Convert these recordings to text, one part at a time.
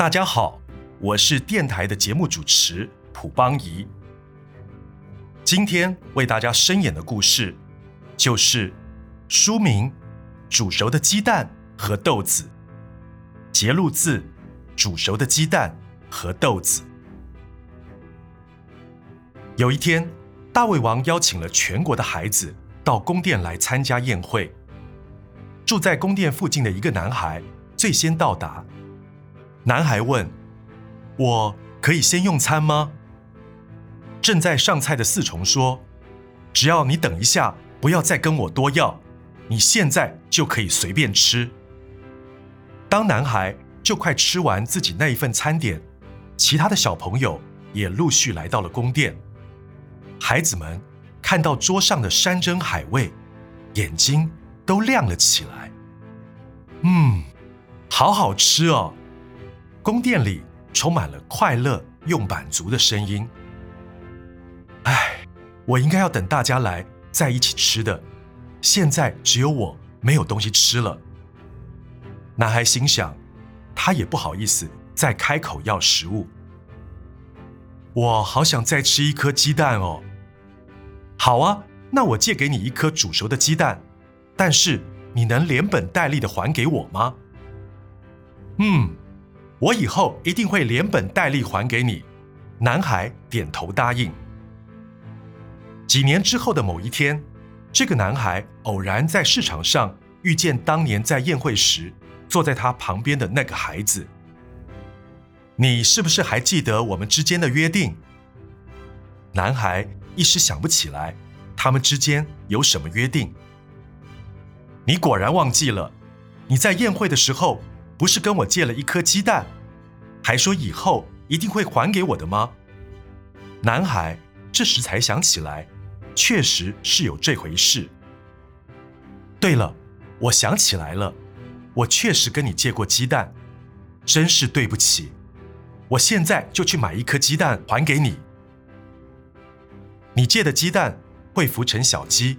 大家好，我是电台的节目主持蒲邦仪。今天为大家声演的故事，就是书名《煮熟的鸡蛋和豆子》，节录自《煮熟的鸡蛋和豆子》。有一天，大胃王邀请了全国的孩子到宫殿来参加宴会。住在宫殿附近的一个男孩最先到达。男孩问：“我可以先用餐吗？”正在上菜的四重说：“只要你等一下，不要再跟我多要，你现在就可以随便吃。”当男孩就快吃完自己那一份餐点，其他的小朋友也陆续来到了宫殿。孩子们看到桌上的山珍海味，眼睛都亮了起来。嗯，好好吃哦！宫殿里充满了快乐又满足的声音。唉，我应该要等大家来在一起吃的，现在只有我没有东西吃了。男孩心想，他也不好意思再开口要食物。我好想再吃一颗鸡蛋哦！好啊，那我借给你一颗煮熟的鸡蛋，但是。你能连本带利的还给我吗？嗯，我以后一定会连本带利还给你。男孩点头答应。几年之后的某一天，这个男孩偶然在市场上遇见当年在宴会时坐在他旁边的那个孩子。你是不是还记得我们之间的约定？男孩一时想不起来，他们之间有什么约定。你果然忘记了，你在宴会的时候不是跟我借了一颗鸡蛋，还说以后一定会还给我的吗？男孩这时才想起来，确实是有这回事。对了，我想起来了，我确实跟你借过鸡蛋，真是对不起。我现在就去买一颗鸡蛋还给你。你借的鸡蛋会孵成小鸡，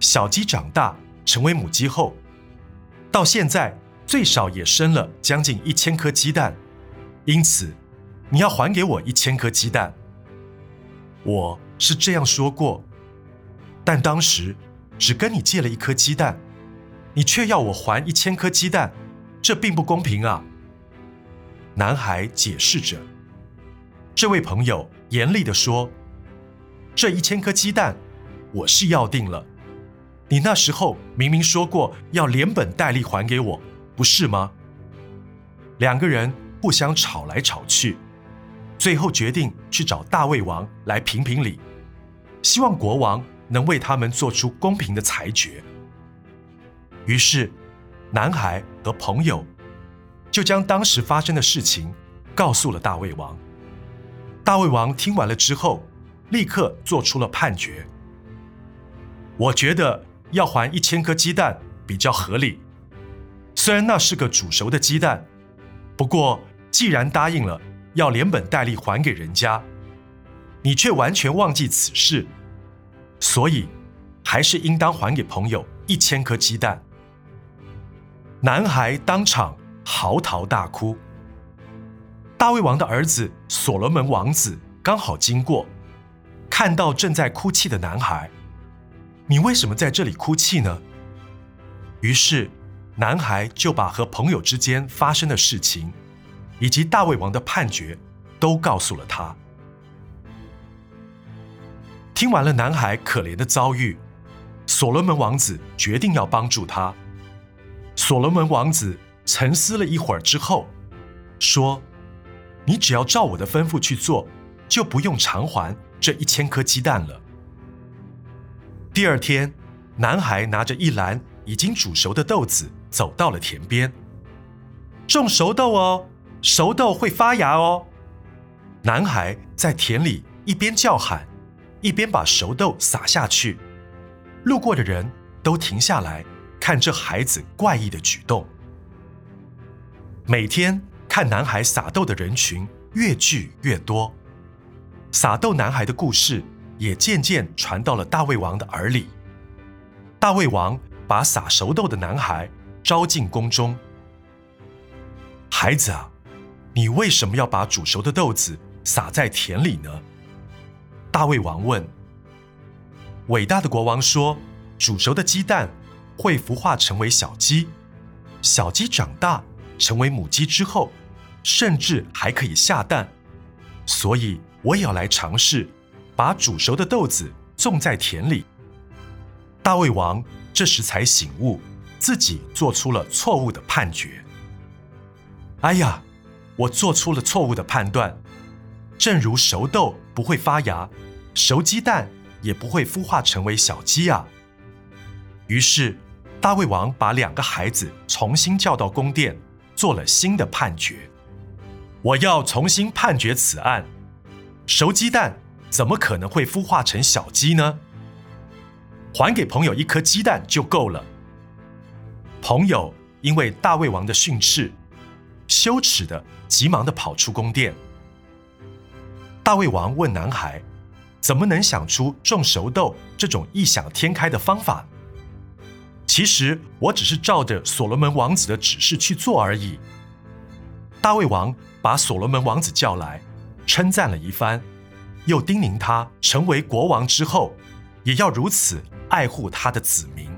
小鸡长大。成为母鸡后，到现在最少也生了将近一千颗鸡蛋，因此你要还给我一千颗鸡蛋。我是这样说过，但当时只跟你借了一颗鸡蛋，你却要我还一千颗鸡蛋，这并不公平啊！男孩解释着。这位朋友严厉地说：“这一千颗鸡蛋，我是要定了。”你那时候明明说过要连本带利还给我，不是吗？两个人互相吵来吵去，最后决定去找大胃王来评评理，希望国王能为他们做出公平的裁决。于是，男孩和朋友就将当时发生的事情告诉了大胃王。大胃王听完了之后，立刻做出了判决。我觉得。要还一千颗鸡蛋比较合理，虽然那是个煮熟的鸡蛋，不过既然答应了要连本带利还给人家，你却完全忘记此事，所以还是应当还给朋友一千颗鸡蛋。男孩当场嚎啕大哭。大卫王的儿子所罗门王子刚好经过，看到正在哭泣的男孩。你为什么在这里哭泣呢？于是，男孩就把和朋友之间发生的事情，以及大胃王的判决，都告诉了他。听完了男孩可怜的遭遇，所罗门王子决定要帮助他。所罗门王子沉思了一会儿之后，说：“你只要照我的吩咐去做，就不用偿还这一千颗鸡蛋了。”第二天，男孩拿着一篮已经煮熟的豆子走到了田边。种熟豆哦，熟豆会发芽哦。男孩在田里一边叫喊，一边把熟豆撒下去。路过的人都停下来看这孩子怪异的举动。每天看男孩撒豆的人群越聚越多，撒豆男孩的故事。也渐渐传到了大胃王的耳里。大胃王把撒熟豆的男孩招进宫中。孩子啊，你为什么要把煮熟的豆子撒在田里呢？”大卫王问。伟大的国王说：“煮熟的鸡蛋会孵化成为小鸡，小鸡长大成为母鸡之后，甚至还可以下蛋。所以我也要来尝试，把煮熟的豆子种在田里。”大卫王这时才醒悟，自己做出了错误的判决。哎呀，我做出了错误的判断。正如熟豆不会发芽，熟鸡蛋。也不会孵化成为小鸡啊。于是，大卫王把两个孩子重新叫到宫殿，做了新的判决。我要重新判决此案：熟鸡蛋怎么可能会孵化成小鸡呢？还给朋友一颗鸡蛋就够了。朋友因为大卫王的训斥，羞耻的急忙的跑出宫殿。大卫王问男孩。怎么能想出种熟豆这种异想天开的方法？其实我只是照着所罗门王子的指示去做而已。大卫王把所罗门王子叫来，称赞了一番，又叮咛他成为国王之后，也要如此爱护他的子民。